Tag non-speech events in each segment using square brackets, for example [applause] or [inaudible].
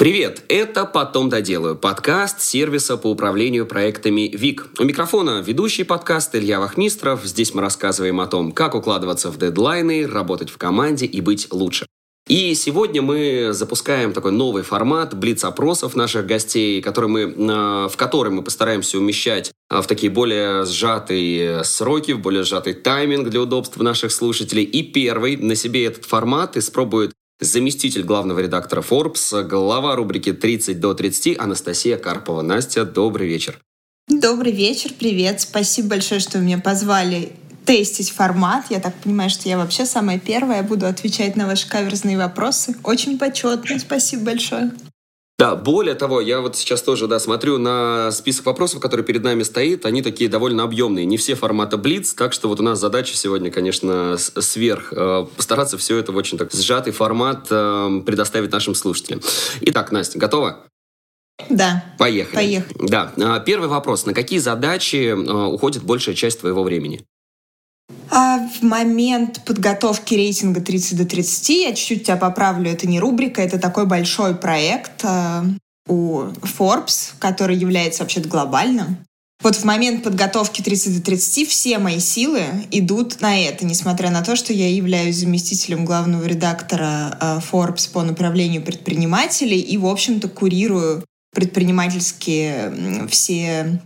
Привет, это «Потом доделаю» – подкаст сервиса по управлению проектами ВИК. У микрофона ведущий подкаст Илья Вахмистров. Здесь мы рассказываем о том, как укладываться в дедлайны, работать в команде и быть лучше. И сегодня мы запускаем такой новый формат блиц-опросов наших гостей, который мы, а, в который мы постараемся умещать а, в такие более сжатые сроки, в более сжатый тайминг для удобства наших слушателей. И первый на себе этот формат испробует заместитель главного редактора Forbes, глава рубрики «30 до 30» Анастасия Карпова. Настя, добрый вечер. Добрый вечер, привет. Спасибо большое, что вы меня позвали тестить формат. Я так понимаю, что я вообще самая первая буду отвечать на ваши каверзные вопросы. Очень почетно. Спасибо большое. Да, более того, я вот сейчас тоже, да, смотрю на список вопросов, который перед нами стоит, они такие довольно объемные, не все формата Блиц, так что вот у нас задача сегодня, конечно, сверх, э, постараться все это в очень так сжатый формат э, предоставить нашим слушателям. Итак, Настя, готова? Да. Поехали. Поехали. Да. А, первый вопрос. На какие задачи э, уходит большая часть твоего времени? А в момент подготовки рейтинга 30 до 30, я чуть-чуть тебя поправлю, это не рубрика, это такой большой проект э, у Forbes, который является вообще-то глобальным. Вот в момент подготовки 30 до 30 все мои силы идут на это, несмотря на то, что я являюсь заместителем главного редактора э, Forbes по направлению предпринимателей и, в общем-то, курирую предпринимательские все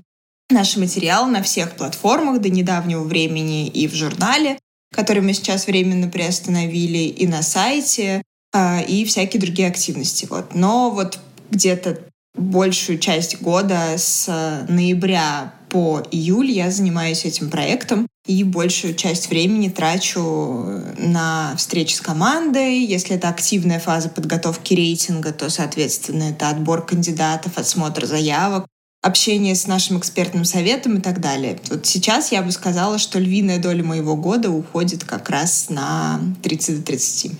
наши материалы на всех платформах до недавнего времени и в журнале, который мы сейчас временно приостановили, и на сайте, а, и всякие другие активности. Вот. Но вот где-то большую часть года с ноября по июль я занимаюсь этим проектом и большую часть времени трачу на встречи с командой. Если это активная фаза подготовки рейтинга, то, соответственно, это отбор кандидатов, отсмотр заявок, общение с нашим экспертным советом и так далее. Вот сейчас я бы сказала, что львиная доля моего года уходит как раз на 30 до 30.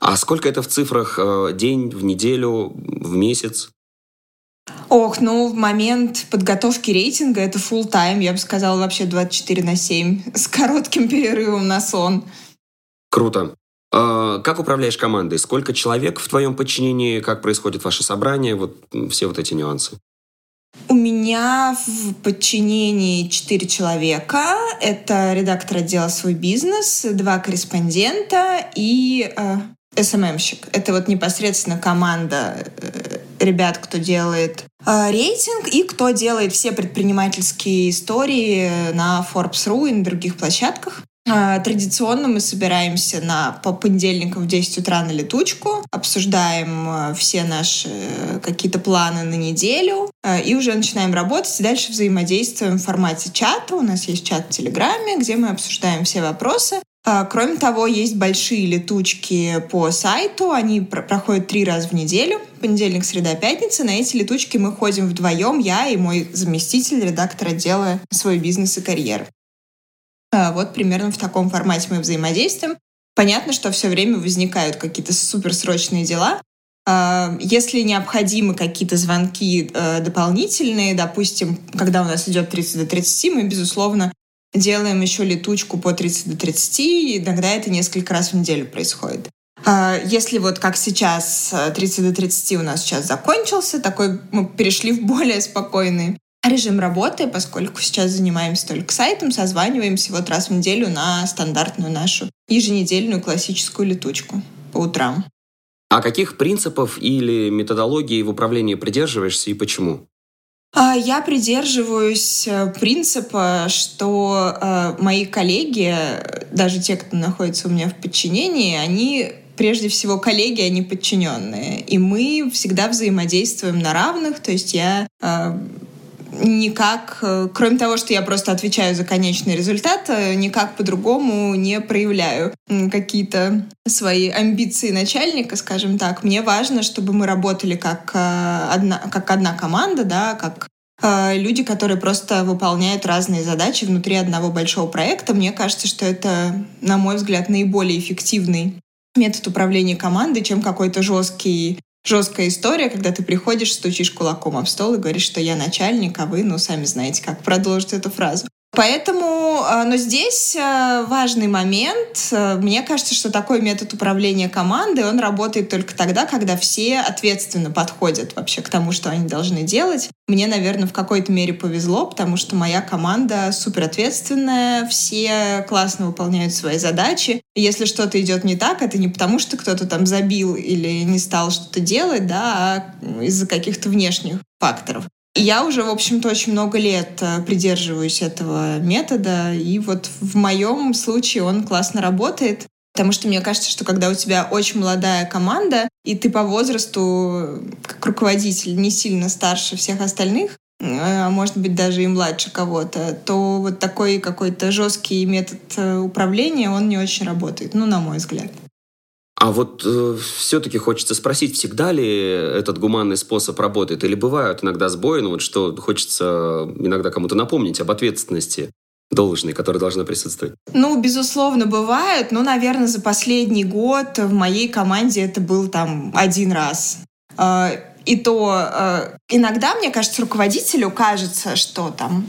А сколько это в цифрах? Э, день, в неделю, в месяц? Ох, ну, в момент подготовки рейтинга это full time, я бы сказала, вообще 24 на 7, с коротким перерывом на сон. Круто. А как управляешь командой? Сколько человек в твоем подчинении? Как происходит ваше собрание? Вот все вот эти нюансы. У меня в подчинении четыре человека. Это редактор отдела «Свой бизнес», два корреспондента и э, СММщик. Это вот непосредственно команда э, ребят, кто делает э, рейтинг и кто делает все предпринимательские истории на Forbes.ru и на других площадках. А, традиционно мы собираемся на, по понедельникам в 10 утра на летучку, обсуждаем э, все наши э, какие-то планы на неделю э, и уже начинаем работать. И дальше взаимодействуем в формате чата. У нас есть чат в Телеграме, где мы обсуждаем все вопросы. А, кроме того, есть большие летучки по сайту. Они проходят три раза в неделю. Понедельник, среда, пятница. На эти летучки мы ходим вдвоем, я и мой заместитель, редактор отдела «Свой бизнес и карьера». А, вот примерно в таком формате мы взаимодействуем. Понятно, что все время возникают какие-то суперсрочные дела. А, если необходимы какие-то звонки э, дополнительные, допустим, когда у нас идет 30 до 30, мы, безусловно, делаем еще летучку по 30 до 30, и иногда это несколько раз в неделю происходит. А, если вот как сейчас 30 до 30 у нас сейчас закончился, такой мы перешли в более спокойный режим работы, поскольку сейчас занимаемся только сайтом, созваниваемся вот раз в неделю на стандартную нашу еженедельную классическую летучку по утрам. А каких принципов или методологий в управлении придерживаешься и почему? А, я придерживаюсь э, принципа, что э, мои коллеги, даже те, кто находится у меня в подчинении, они прежде всего коллеги, а не подчиненные. И мы всегда взаимодействуем на равных. То есть я э, никак, э, кроме того, что я просто отвечаю за конечный результат, э, никак по-другому не проявляю какие-то свои амбиции начальника, скажем так. Мне важно, чтобы мы работали как э, одна, как одна команда, да, как люди, которые просто выполняют разные задачи внутри одного большого проекта. Мне кажется, что это, на мой взгляд, наиболее эффективный метод управления командой, чем какой-то жесткий жесткая история, когда ты приходишь, стучишь кулаком об стол и говоришь, что я начальник, а вы, ну, сами знаете, как продолжить эту фразу. Поэтому а, но здесь а, важный момент. Мне кажется, что такой метод управления командой, он работает только тогда, когда все ответственно подходят вообще к тому, что они должны делать. Мне, наверное, в какой-то мере повезло, потому что моя команда супер ответственная, все классно выполняют свои задачи. Если что-то идет не так, это не потому, что кто-то там забил или не стал что-то делать, да, а из-за каких-то внешних факторов. Я уже, в общем-то, очень много лет э, придерживаюсь этого метода, и вот в моем случае он классно работает. Потому что мне кажется, что когда у тебя очень молодая команда, и ты по возрасту, как руководитель, не сильно старше всех остальных, э, а может быть даже и младше кого-то, то вот такой какой-то жесткий метод э, управления, он не очень работает, ну, на мой взгляд. А вот э, все-таки хочется спросить, всегда ли этот гуманный способ работает? Или бывают иногда сбои, ну вот что хочется иногда кому-то напомнить об ответственности должной, которая должна присутствовать? Ну, безусловно, бывают. Но, наверное, за последний год в моей команде это был там один раз. А, и то э, иногда, мне кажется, руководителю кажется, что там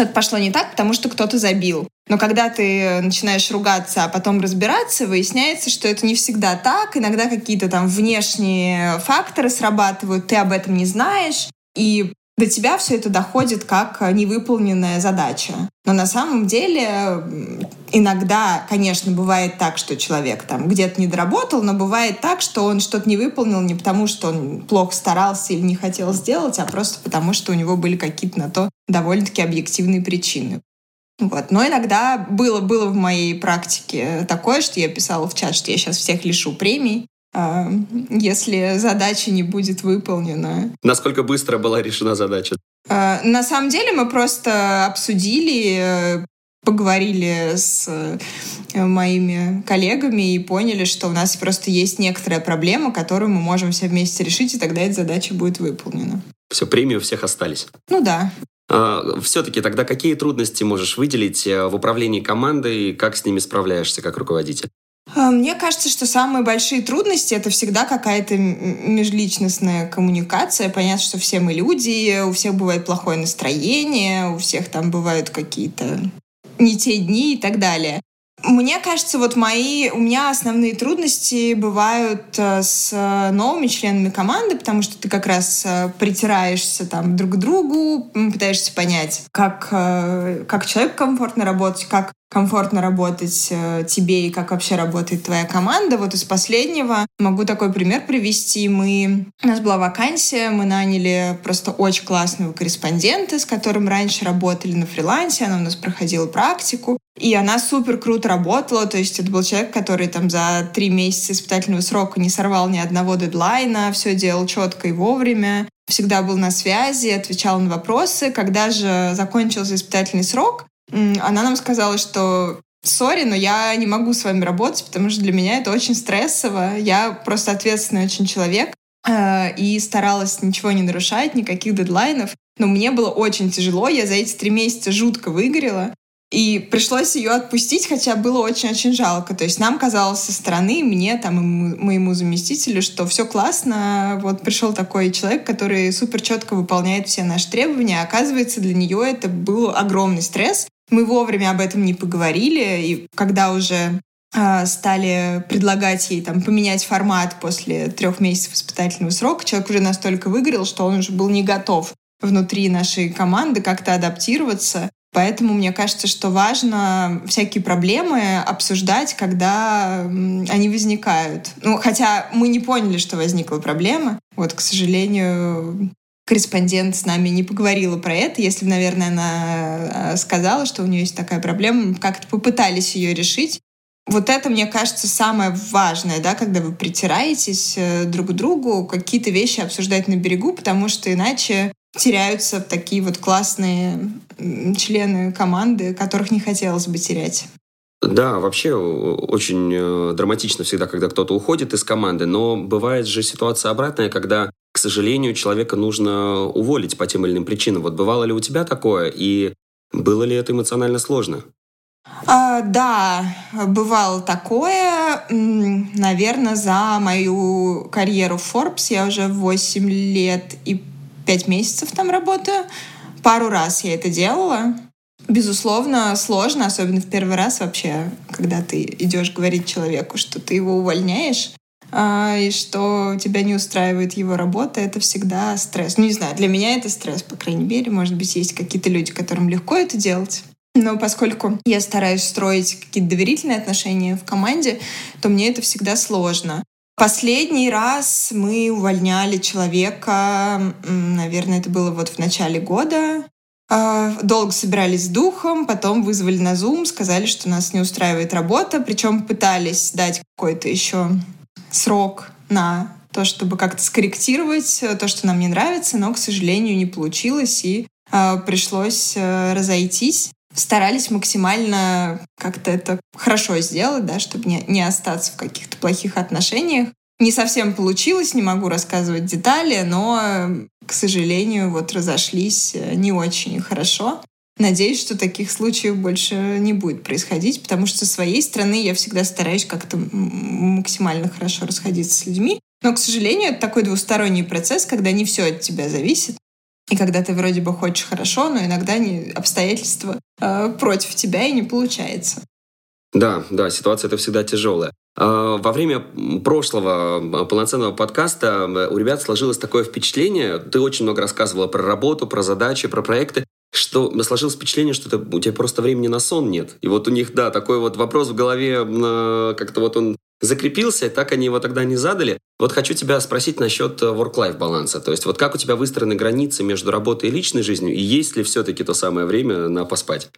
что-то пошло не так, потому что кто-то забил. Но когда ты начинаешь ругаться, а потом разбираться, выясняется, что это не всегда так. Иногда какие-то там внешние факторы срабатывают, ты об этом не знаешь. И до тебя все это доходит как невыполненная задача. Но на самом деле иногда, конечно, бывает так, что человек там где-то не доработал, но бывает так, что он что-то не выполнил не потому, что он плохо старался или не хотел сделать, а просто потому, что у него были какие-то на то довольно-таки объективные причины. Вот. Но иногда было, было в моей практике такое, что я писала в чат, что я сейчас всех лишу премий, если задача не будет выполнена. Насколько быстро была решена задача? А, на самом деле мы просто обсудили, поговорили с э, моими коллегами и поняли, что у нас просто есть некоторая проблема, которую мы можем все вместе решить, и тогда эта задача будет выполнена. Все, премии у всех остались. Ну да. А, Все-таки тогда какие трудности можешь выделить э, в управлении командой как с ними справляешься как руководитель? А, мне кажется, что самые большие трудности это всегда какая-то межличностная коммуникация. Понятно, что все мы люди, у всех бывает плохое настроение, у всех там бывают какие-то не те дни и так далее. Мне кажется, вот мои, у меня основные трудности бывают э, с новыми членами команды, потому что ты как раз э, притираешься там друг к другу, пытаешься понять, как, э, как человек комфортно работать, как комфортно работать э, тебе и как вообще работает твоя команда. Вот из последнего могу такой пример привести. Мы, у нас была вакансия, мы наняли просто очень классного корреспондента, с которым раньше работали на фрилансе, она у нас проходила практику. И она супер круто работала, то есть это был человек, который там за три месяца испытательного срока не сорвал ни одного дедлайна, все делал четко и вовремя, всегда был на связи, отвечал на вопросы. Когда же закончился испытательный срок, она нам сказала, что сори, но я не могу с вами работать, потому что для меня это очень стрессово. Я просто ответственный очень человек э, и старалась ничего не нарушать, никаких дедлайнов. Но мне было очень тяжело, я за эти три месяца жутко выгорела. И пришлось ее отпустить, хотя было очень-очень жалко. То есть нам казалось со стороны, мне, там, и моему заместителю, что все классно. Вот пришел такой человек, который супер четко выполняет все наши требования. Оказывается, для нее это был огромный стресс. Мы вовремя об этом не поговорили, и когда уже э, стали предлагать ей там поменять формат после трех месяцев испытательного срока, человек уже настолько выгорел, что он уже был не готов внутри нашей команды как-то адаптироваться. Поэтому мне кажется, что важно всякие проблемы обсуждать, когда они возникают. Ну, хотя мы не поняли, что возникла проблема. Вот, к сожалению, корреспондент с нами не поговорила про это. Если бы, наверное, она э, сказала, что у нее есть такая проблема, как-то попытались ее решить. Вот это, мне кажется, самое важное, да, когда вы притираетесь э, друг к другу, какие-то вещи обсуждать на берегу, потому что иначе теряются такие вот классные члены команды, которых не хотелось бы терять. Да, вообще очень э, драматично всегда, когда кто-то уходит из команды, но бывает же ситуация обратная, когда к сожалению, человека нужно уволить по тем или иным причинам. Вот бывало ли у тебя такое, и было ли это эмоционально сложно? А, да, бывало такое. Наверное, за мою карьеру в Forbes я уже 8 лет и 5 месяцев там работаю. Пару раз я это делала. Безусловно, сложно, особенно в первый раз вообще, когда ты идешь говорить человеку, что ты его увольняешь, и что тебя не устраивает его работа, это всегда стресс. Ну, не знаю, для меня это стресс, по крайней мере. Может быть, есть какие-то люди, которым легко это делать. Но поскольку я стараюсь строить какие-то доверительные отношения в команде, то мне это всегда сложно. Последний раз мы увольняли человека, наверное, это было вот в начале года. А, долго собирались с духом, потом вызвали на Zoom, сказали, что нас не устраивает работа, причем пытались дать какой-то еще срок на то, чтобы как-то скорректировать то, что нам не нравится, но, к сожалению, не получилось, и э, пришлось э, разойтись. Старались максимально как-то это хорошо сделать, да, чтобы не, не остаться в каких-то плохих отношениях. Не совсем получилось, не могу рассказывать детали, но, к сожалению, вот разошлись э, не очень хорошо. Надеюсь, что таких случаев больше не будет происходить, потому что со своей стороны я всегда стараюсь как-то максимально хорошо расходиться с людьми. Но, к сожалению, это такой двусторонний процесс, когда не все от тебя зависит. И когда ты вроде бы хочешь хорошо, но иногда не, обстоятельства э, против тебя и не получается. Да, да, ситуация это всегда тяжелая. А, во время прошлого полноценного подкаста у ребят сложилось такое впечатление, ты очень много рассказывала про работу, про задачи, про проекты, что сложилось впечатление, что это, у тебя просто времени на сон нет. И вот у них, да, такой вот вопрос в голове, как-то вот он закрепился, и так они его тогда не задали. Вот хочу тебя спросить насчет work-life баланса. То есть вот как у тебя выстроены границы между работой и личной жизнью, и есть ли все-таки то самое время на поспать?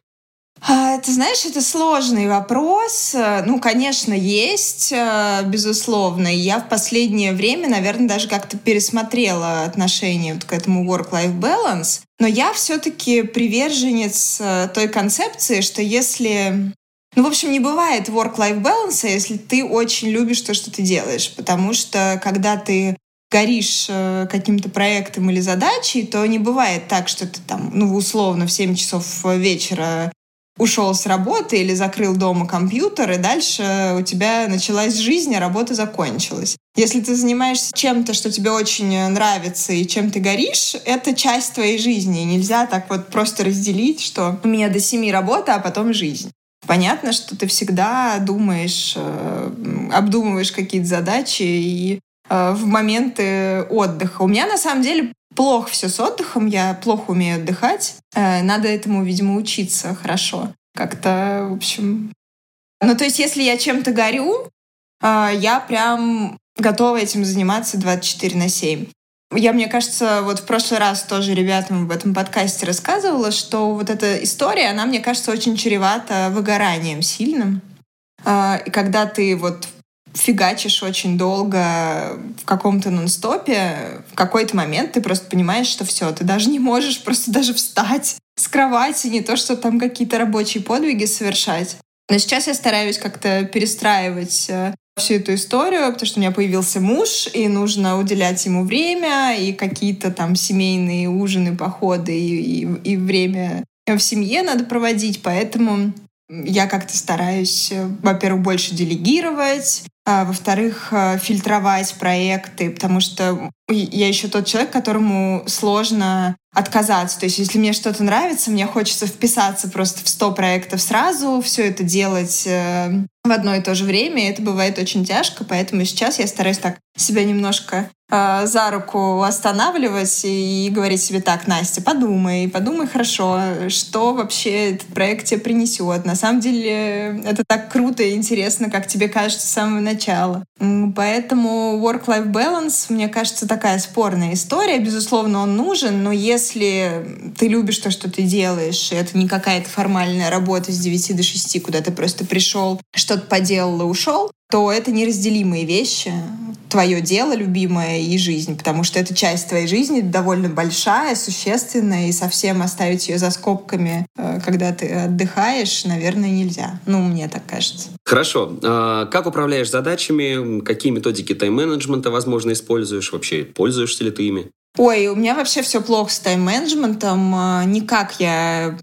А, ты знаешь, это сложный вопрос. Ну, конечно, есть, э, безусловно. я в последнее время, наверное, даже как-то пересмотрела отношение вот к этому work-life balance. Но я все-таки приверженец э, той концепции, что если ну, в общем, не бывает work-life balance, если ты очень любишь то, что ты делаешь. Потому что, когда ты горишь э, каким-то проектом или задачей, то не бывает так, что ты там, ну, условно, в 7 часов вечера ушел с работы или закрыл дома компьютер, и дальше у тебя началась жизнь, а работа закончилась. Если ты занимаешься чем-то, что тебе очень нравится и чем ты горишь, это часть твоей жизни. Нельзя так вот просто разделить, что у меня до семи работа, а потом жизнь. Понятно, что ты всегда думаешь, э, обдумываешь какие-то задачи и э, в моменты отдыха. У меня на самом деле плохо все с отдыхом, я плохо умею отдыхать. Э, надо этому, видимо, учиться хорошо. Как-то, в общем... Ну, то есть, если я чем-то горю, э, я прям готова этим заниматься 24 на 7. Я, мне кажется, вот в прошлый раз тоже ребятам в этом подкасте рассказывала, что вот эта история, она, мне кажется, очень чревата выгоранием сильным. Э, и когда ты вот фигачишь очень долго в каком-то нон-стопе, в какой-то момент ты просто понимаешь, что все, ты даже не можешь просто даже встать с кровати, не то, что там какие-то рабочие подвиги совершать. Но сейчас я стараюсь как-то перестраивать э, всю эту историю, потому что у меня появился муж, и нужно уделять ему время, и какие-то там семейные ужины, походы, и, и, и время в семье надо проводить, поэтому я как-то стараюсь, э, во-первых, больше делегировать, а, во-вторых, э, фильтровать проекты, потому что я еще тот человек, которому сложно отказаться. То есть, если мне что-то нравится, мне хочется вписаться просто в 100 проектов сразу, все это делать э, в одно и то же время, и это бывает очень тяжко, поэтому сейчас я стараюсь так себя немножко э, за руку останавливать и говорить себе так, Настя, подумай, подумай хорошо, что вообще этот проект тебе принесет. На самом деле это так круто и интересно, как тебе кажется с самого начала. Поэтому work-life balance, мне кажется, такая спорная история. Безусловно, он нужен, но если ты любишь то, что ты делаешь, и это не какая-то формальная работа с 9 до 6, куда ты просто пришел, что-то поделал и ушел, то это неразделимые вещи. Твое дело любимое и жизнь, потому что это часть твоей жизни довольно большая, существенная, и совсем оставить ее за скобками, э, когда ты отдыхаешь, наверное, нельзя. Ну, мне так кажется. Хорошо. А как управляешь задачами? Какие методики тайм-менеджмента, возможно, используешь? Вообще, пользуешься ли ты ими? Ой, у меня вообще все плохо с тайм-менеджментом. А, никак я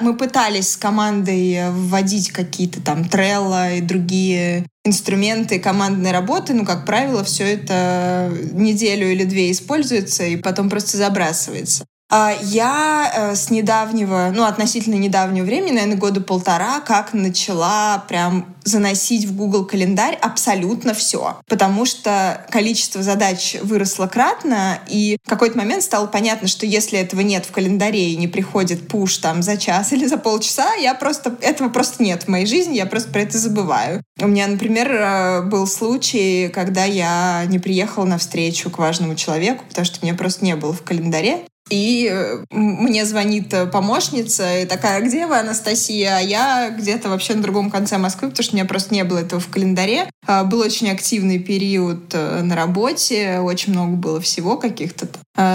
мы пытались с командой вводить какие-то там Trello и другие инструменты командной работы, но, как правило, все это неделю или две используется и потом просто забрасывается. А, я э, с недавнего, ну, относительно недавнего времени, наверное, года полтора, как начала прям заносить в Google календарь абсолютно все. Потому что количество задач выросло кратно, и в какой-то момент стало понятно, что если этого нет в календаре и не приходит пуш там за час [laughs] или за полчаса, я просто, этого просто нет в моей жизни, я просто про это забываю. У меня, например, э, был случай, когда я не приехала на встречу к важному человеку, потому что меня просто не было в календаре. И э, мне звонит э, помощница и такая, где вы, Анастасия? А я где-то вообще на другом конце Москвы, потому что у меня просто не было этого в календаре. А, был очень активный период э, на работе, очень много было всего, каких-то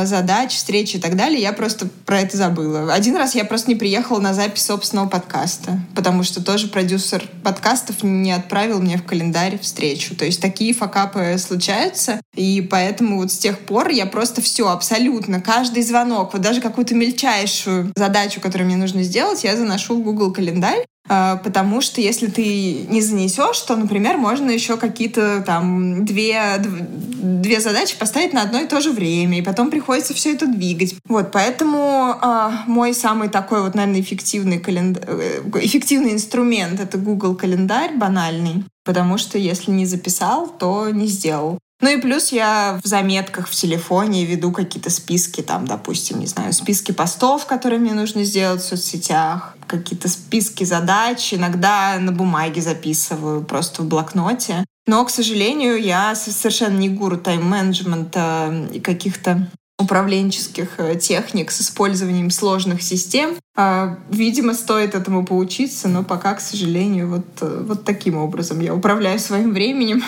задач, встреч и так далее. Я просто про это забыла. Один раз я просто не приехала на запись собственного подкаста, потому что тоже продюсер подкастов не отправил мне в календарь встречу. То есть такие факапы случаются, и поэтому вот с тех пор я просто все, абсолютно, каждый звонок звонок, вот даже какую-то мельчайшую задачу, которую мне нужно сделать, я заношу в Google календарь, а, потому что если ты не занесешь, то, например, можно еще какие-то там две, две задачи поставить на одно и то же время, и потом приходится все это двигать. Вот, поэтому э, мой самый такой вот, наверное, эффективный, календ... Э, эффективный инструмент — это Google календарь банальный, потому что если не записал, то не сделал. Ну и плюс я в заметках в телефоне веду какие-то списки, там, допустим, не знаю, списки постов, которые мне нужно сделать в соцсетях, какие-то списки задач, иногда на бумаге записываю, просто в блокноте. Но, к сожалению, я совершенно не гуру тайм-менеджмента и каких-то управленческих э, техник с использованием сложных систем. А, видимо, стоит этому поучиться, но пока, к сожалению, вот, э, вот таким образом я управляю своим временем.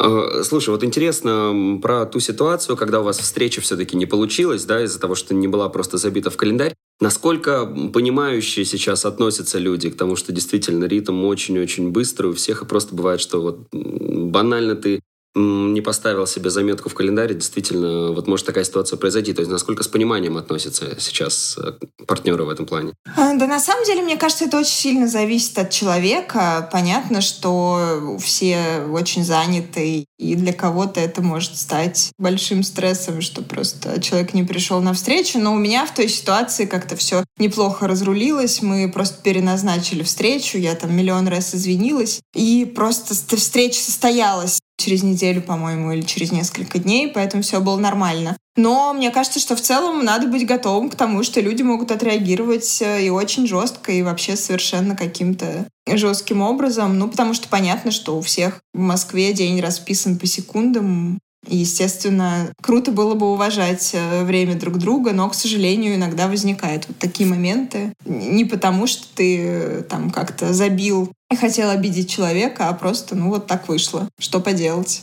Э, слушай, вот интересно про ту ситуацию, когда у вас встреча все-таки не получилась, да, из-за того, что не была просто забита в календарь. Насколько понимающие сейчас относятся люди к тому, что действительно ритм очень-очень быстрый у всех, и просто бывает, что вот банально ты не поставил себе заметку в календаре, действительно, вот может такая ситуация произойти. То есть насколько с пониманием относятся сейчас э, партнеры в этом плане? А, да на самом деле, мне кажется, это очень сильно зависит от человека. Понятно, что все очень заняты, и для кого-то это может стать большим стрессом, что просто человек не пришел на встречу. Но у меня в той ситуации как-то все неплохо разрулилось. Мы просто переназначили встречу, я там миллион раз извинилась, и просто встреча состоялась через неделю, по-моему, или через несколько дней, поэтому все было нормально. Но мне кажется, что в целом надо быть готовым к тому, что люди могут отреагировать э, и очень жестко, и вообще совершенно каким-то жестким образом. Ну, потому что понятно, что у всех в Москве день расписан по секундам, естественно, круто было бы уважать э, время друг друга, но, к сожалению, иногда возникают вот такие моменты. Не потому, что ты э, там как-то забил и хотел обидеть человека, а просто, ну, вот так вышло. Что поделать?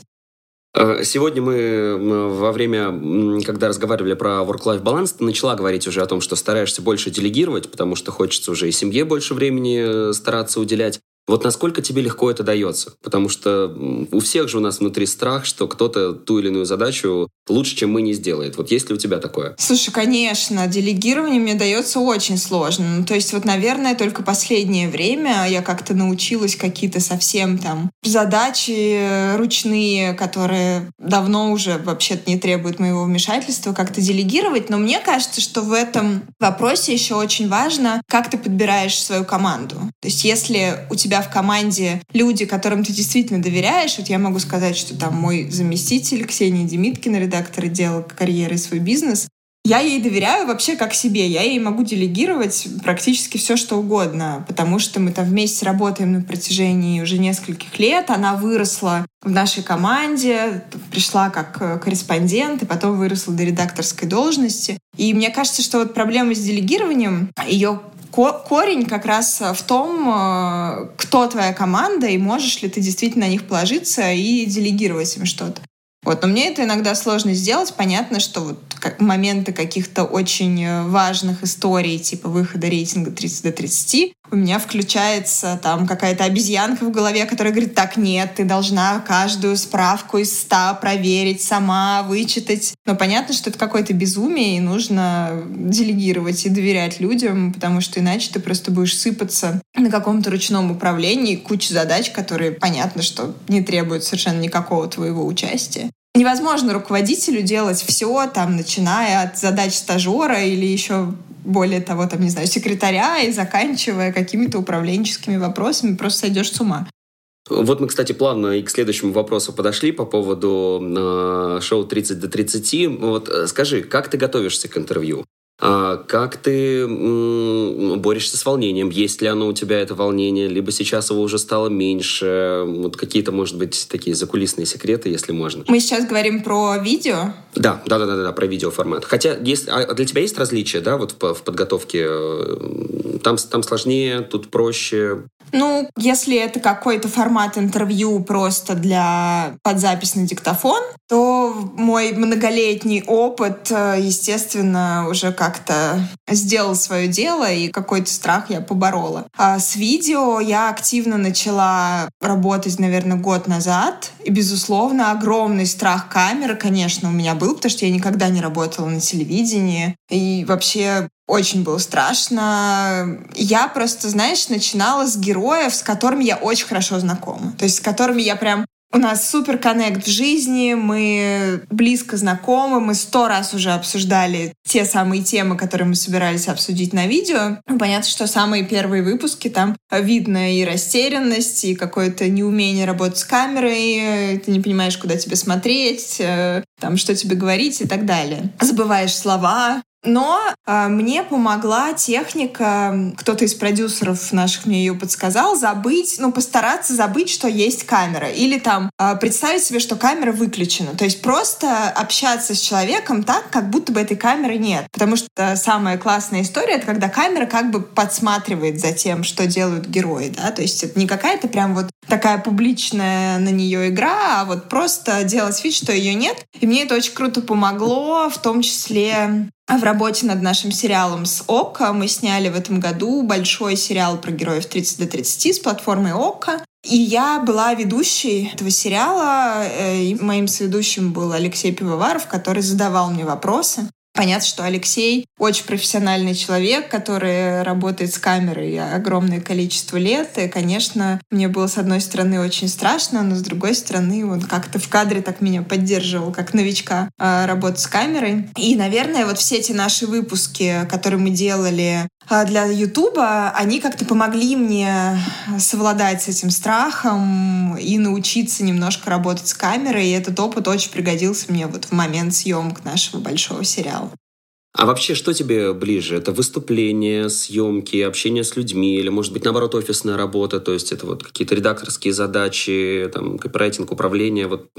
Э, сегодня мы во время, когда разговаривали про work-life баланс, ты начала говорить уже о том, что стараешься больше делегировать, потому что хочется уже и семье больше времени стараться уделять. Вот насколько тебе легко это дается? Потому что у всех же у нас внутри страх, что кто-то ту или иную задачу лучше, чем мы, не сделает. Вот есть ли у тебя такое? Слушай, конечно, делегирование мне дается очень сложно. Ну, то есть вот, наверное, только последнее время я как-то научилась какие-то совсем там задачи ручные, которые давно уже вообще-то не требуют моего вмешательства, как-то делегировать. Но мне кажется, что в этом вопросе еще очень важно, как ты подбираешь свою команду. То есть если у тебя в команде люди, которым ты действительно доверяешь. Вот я могу сказать, что там мой заместитель Ксения Демиткина, редактор отдела карьеры и свой бизнес, я ей доверяю вообще как себе. Я ей могу делегировать практически все, что угодно, потому что мы там вместе работаем на протяжении уже нескольких лет. Она выросла в нашей команде, пришла как э, корреспондент, и потом выросла до редакторской должности. И мне кажется, что вот проблема с делегированием, ее корень как раз в том, э, кто твоя команда и можешь ли ты действительно на них положиться и делегировать им что-то. Вот, но мне это иногда сложно сделать. Понятно, что вот моменты каких-то очень э, важных историй, типа выхода рейтинга 30 до 30, у меня включается там какая-то обезьянка в голове, которая говорит, так, нет, ты должна каждую справку из ста проверить сама, вычитать. Но понятно, что это какое-то безумие, и нужно делегировать и доверять людям, потому что иначе ты просто будешь сыпаться на каком-то ручном управлении, куча задач, которые понятно, что не требуют совершенно никакого твоего участия. Невозможно руководителю делать все, там, начиная от задач стажера или еще более того, там, не знаю, секретаря и заканчивая какими-то управленческими вопросами, просто сойдешь с ума. Вот мы, кстати, плавно и к следующему вопросу подошли по поводу э, шоу 30 до 30. Вот э, скажи, как ты готовишься к интервью? А как ты борешься с волнением? Есть ли оно у тебя, это волнение? Либо сейчас его уже стало меньше? Вот какие-то, может быть, такие закулисные секреты, если можно. Мы сейчас говорим про видео? Да, да, да, да, да про видеоформат. Хотя есть, а для тебя есть различия, да, вот в, в подготовке? Там, там сложнее, тут проще. Ну, если это какой-то формат интервью просто для подзапись на диктофон, то мой многолетний опыт, э, естественно, уже как-то сделал свое дело, и какой-то страх я поборола. А с видео я активно начала работать, наверное, год назад. И, безусловно, огромный страх камеры, конечно, у меня был, потому что я никогда не работала на телевидении. И вообще очень было страшно. Я просто, знаешь, начинала с героев, с которыми я очень хорошо знакома. То есть с которыми я прям у нас супер коннект в жизни, мы близко знакомы, мы сто раз уже обсуждали те самые темы, которые мы собирались обсудить на видео. Понятно, что самые первые выпуски там видно и растерянность, и какое-то неумение работать с камерой, ты не понимаешь, куда тебе смотреть, э, там, что тебе говорить и так далее. Забываешь слова, но э, мне помогла техника, кто-то из продюсеров наших мне ее подсказал, забыть, ну, постараться забыть, что есть камера. Или там э, представить себе, что камера выключена. То есть просто общаться с человеком так, как будто бы этой камеры нет. Потому что самая классная история — это когда камера как бы подсматривает за тем, что делают герои, да. То есть это не какая-то прям вот такая публичная на нее игра, а вот просто делать вид, что ее нет. И мне это очень круто помогло, в том числе в работе над нашим сериалом с ОККО. Мы сняли в этом году большой сериал про героев 30 до 30 с платформой ОККО. И я была ведущей этого сериала, э, и моим соведущим был Алексей Пивоваров, который задавал мне вопросы. Понятно, что Алексей очень профессиональный человек, который работает с камерой огромное количество лет. И, конечно, мне было, с одной стороны, очень страшно, но с другой стороны, он как-то в кадре так меня поддерживал, как новичка, а, работать с камерой. И, наверное, вот все эти наши выпуски, которые мы делали для Ютуба, они как-то помогли мне совладать с этим страхом и научиться немножко работать с камерой. И этот опыт очень пригодился мне вот в момент съемок нашего большого сериала. А вообще, что тебе ближе? Это выступление, съемки, общение с людьми или, может быть, наоборот, офисная работа, то есть это вот какие-то редакторские задачи, там, копирайтинг, управление, вот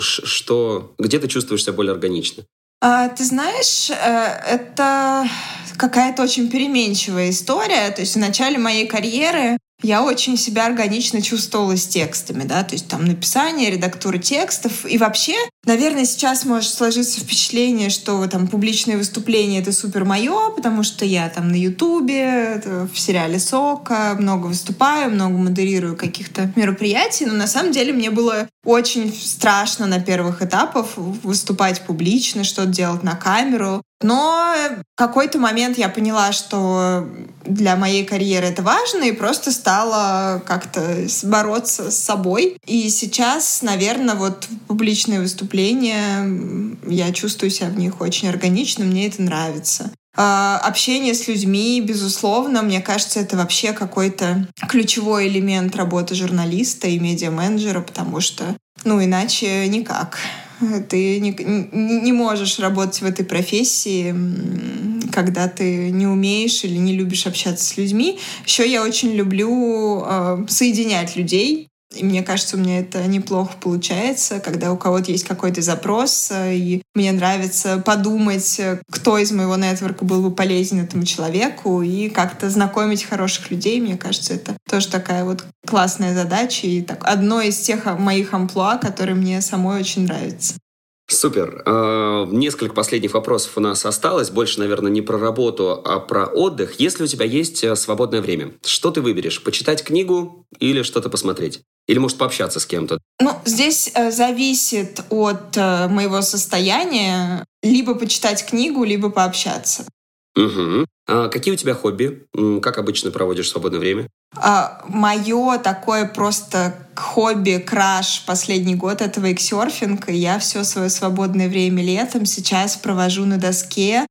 что, где ты чувствуешь себя более органично? А, ты знаешь, э, это какая-то очень переменчивая история. То есть в начале моей карьеры я очень себя органично чувствовала с текстами, да, то есть там написание, редактура текстов. И вообще, наверное, сейчас может сложиться впечатление, что там публичные выступления — это супер мое, потому что я там на Ютубе, в сериале «Сока» много выступаю, много модерирую каких-то мероприятий, но на самом деле мне было очень страшно на первых этапах выступать публично, что-то делать на камеру. Но в какой-то момент я поняла, что для моей карьеры это важно, и просто стала как-то бороться с собой. И сейчас, наверное, вот публичные выступления, я чувствую себя в них очень органично, мне это нравится. А, общение с людьми, безусловно, мне кажется, это вообще какой-то ключевой элемент работы журналиста и медиа-менеджера, потому что, ну, иначе никак. Ты не, не можешь работать в этой профессии, когда ты не умеешь или не любишь общаться с людьми. Еще я очень люблю э, соединять людей. И мне кажется, у меня это неплохо получается, когда у кого-то есть какой-то запрос, э, и мне нравится подумать, кто из моего нетворка был бы полезен этому человеку, и как-то знакомить хороших людей. Мне кажется, это тоже такая вот классная задача, и так, одно из тех моих амплуа, которые мне самой очень нравится. Супер. А, несколько последних вопросов у нас осталось. Больше, наверное, не про работу, а про отдых. Если у тебя есть э, свободное время, что ты выберешь? Почитать книгу или что-то посмотреть? Или, может, пообщаться с кем-то? Ну, здесь э, зависит от э, моего состояния. Либо почитать книгу, либо пообщаться. Угу. А какие у тебя хобби? Как обычно проводишь свободное время? А, мое такое просто хобби, краш последний год — это вейксерфинг. Я все свое свободное время летом сейчас провожу на доске.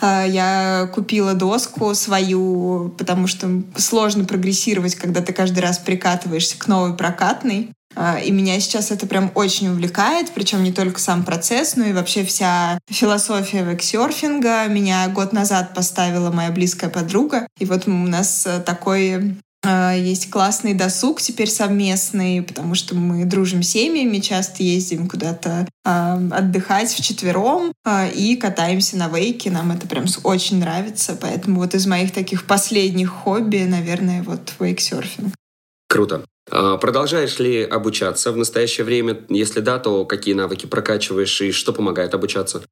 А, я купила доску свою, потому что сложно прогрессировать, когда ты каждый раз прикатываешься к новой прокатной. А, и меня сейчас это прям очень увлекает, причем не только сам процесс, но и вообще вся философия вексерфинга. Меня год назад поставила моя близкая подруга. И вот у нас такой есть классный досуг теперь совместный, потому что мы дружим семьями, часто ездим куда-то э, отдыхать вчетвером э, и катаемся на вейке. Нам это прям очень нравится. Поэтому вот из моих таких последних хобби, наверное, вот вейксерфинг. Круто. А, продолжаешь ли обучаться в настоящее время? Если да, то какие навыки прокачиваешь и что помогает обучаться?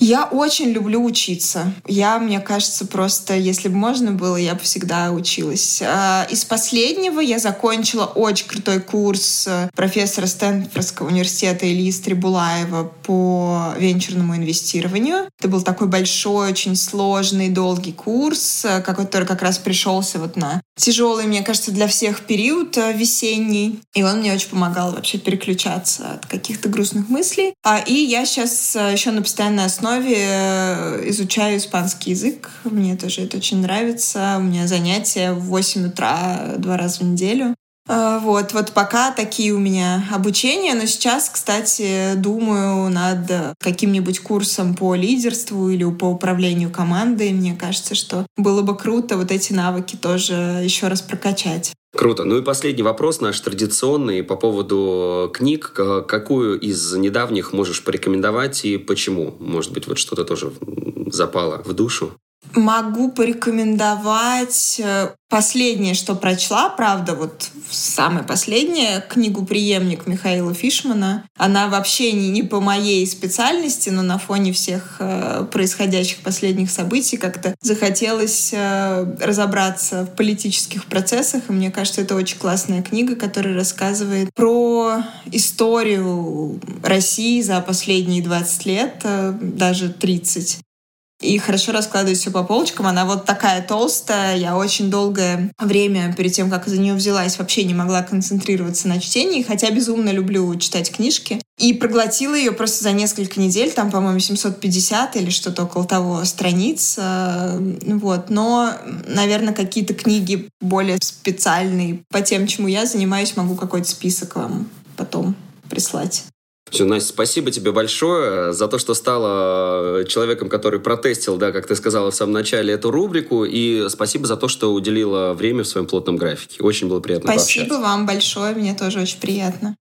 Я очень люблю учиться. Я, мне кажется, просто, если бы можно было, я бы всегда училась. А, из последнего я закончила очень крутой курс э, профессора Стэнфордского университета Ильи Стрибулаева по венчурному инвестированию. Это был такой большой, очень сложный, долгий курс, э, который как раз пришелся вот на тяжелый, мне кажется, для всех период э, весенний. И он мне очень помогал вообще переключаться от каких-то грустных мыслей. А, и я сейчас еще на постоянной основе основе э, изучаю испанский язык. Мне тоже это очень нравится. У меня занятия в 8 утра два раза в неделю. Э, вот, вот пока такие у меня обучения, но сейчас, кстати, думаю над каким-нибудь курсом по лидерству или по управлению командой. Мне кажется, что было бы круто вот эти навыки тоже еще раз прокачать. Круто. Ну и последний вопрос наш традиционный по поводу книг. Какую из недавних можешь порекомендовать и почему? Может быть, вот что-то тоже запало в душу? Могу порекомендовать э, последнее, что прочла, правда, вот самое последнее, книгу «Приемник» Михаила Фишмана. Она вообще не, не по моей специальности, но на фоне всех э, происходящих последних событий как-то захотелось э, разобраться в политических процессах, и мне кажется, это очень классная книга, которая рассказывает про историю России за последние 20 лет, э, даже 30 и хорошо раскладывать все по полочкам. Она вот такая толстая. Я очень долгое время перед тем, как за нее взялась, вообще не могла концентрироваться на чтении, хотя безумно люблю читать книжки. И проглотила ее просто за несколько недель, там, по-моему, 750 или что-то около того страниц. Э, вот. Но, наверное, какие-то книги более специальные по тем, чему я занимаюсь, могу какой-то список вам потом прислать. Все, Настя, спасибо тебе большое за то, что стала человеком, который протестил, да, как ты сказала в самом начале, эту рубрику. И спасибо за то, что уделила время в своем плотном графике. Очень было приятно Спасибо вам большое, мне тоже очень приятно.